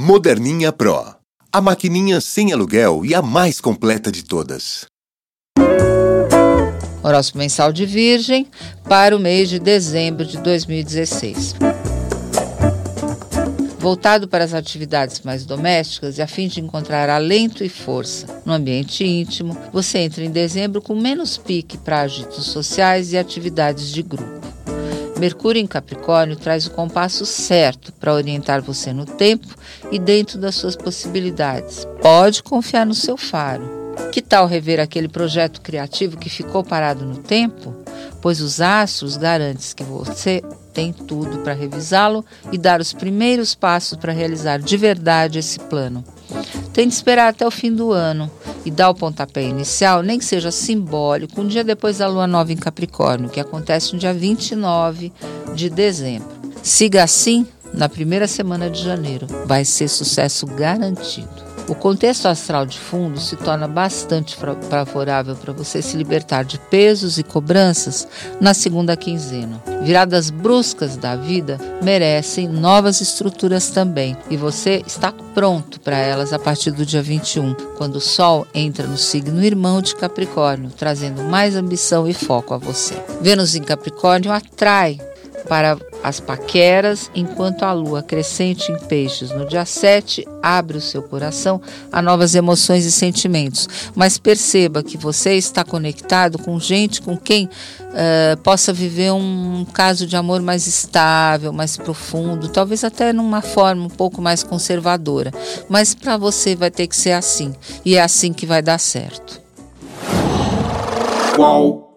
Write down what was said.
Moderninha Pro. A maquininha sem aluguel e a mais completa de todas. Horóscopo mensal de Virgem para o mês de dezembro de 2016. Voltado para as atividades mais domésticas e a fim de encontrar alento e força no ambiente íntimo, você entra em dezembro com menos pique para agitos sociais e atividades de grupo. Mercúrio em Capricórnio traz o compasso certo para orientar você no tempo e dentro das suas possibilidades. Pode confiar no seu faro. Que tal rever aquele projeto criativo que ficou parado no tempo? Pois os astros garantem que você tem tudo para revisá-lo e dar os primeiros passos para realizar de verdade esse plano. Tente esperar até o fim do ano e dar o pontapé inicial, nem que seja simbólico, um dia depois da lua nova em Capricórnio, que acontece no dia 29 de dezembro. Siga assim na primeira semana de janeiro. Vai ser sucesso garantido. O contexto astral de fundo se torna bastante favorável para você se libertar de pesos e cobranças na segunda quinzena. Viradas bruscas da vida merecem novas estruturas também, e você está pronto para elas a partir do dia 21, quando o Sol entra no signo irmão de Capricórnio, trazendo mais ambição e foco a você. Vênus em Capricórnio atrai para as paqueras, enquanto a lua crescente em peixes no dia 7 abre o seu coração a novas emoções e sentimentos. Mas perceba que você está conectado com gente com quem uh, possa viver um caso de amor mais estável, mais profundo, talvez até numa forma um pouco mais conservadora. Mas para você vai ter que ser assim, e é assim que vai dar certo. Qual?